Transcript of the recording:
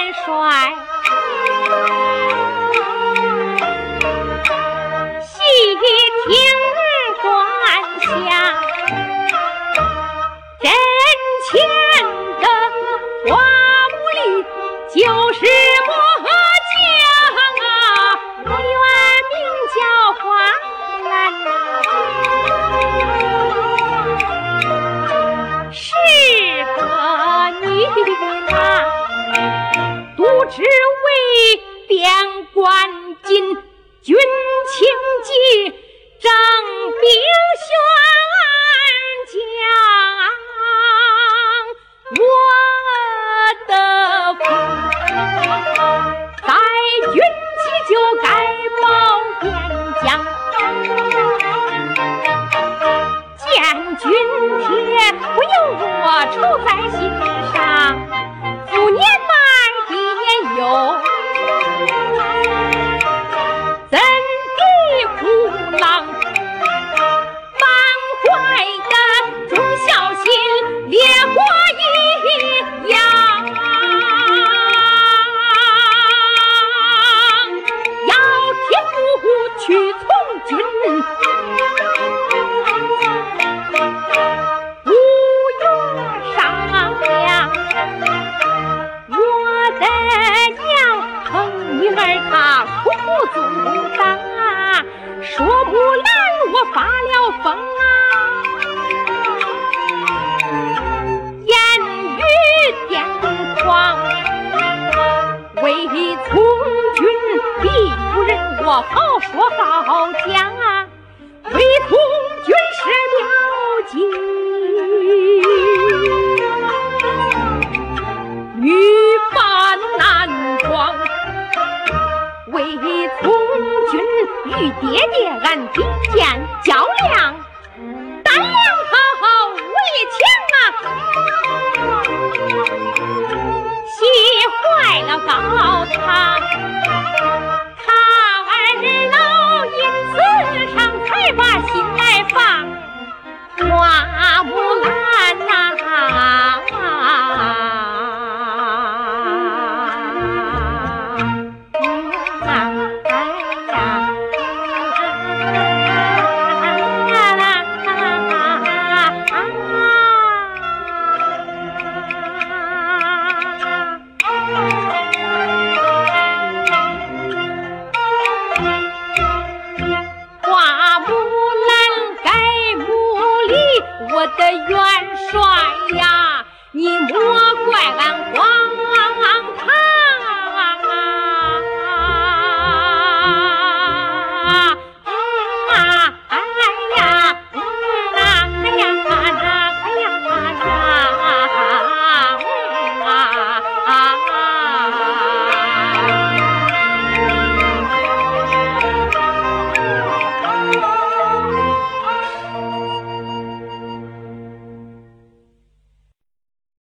元帅。只为点关金。一样要替父去从军不用商量我的娘疼女儿她苦苦阻挡说不来我发了疯啊我好说好讲啊，为同军师表敬。女扮男装，为从军与爹爹俺比肩较量。我的元帅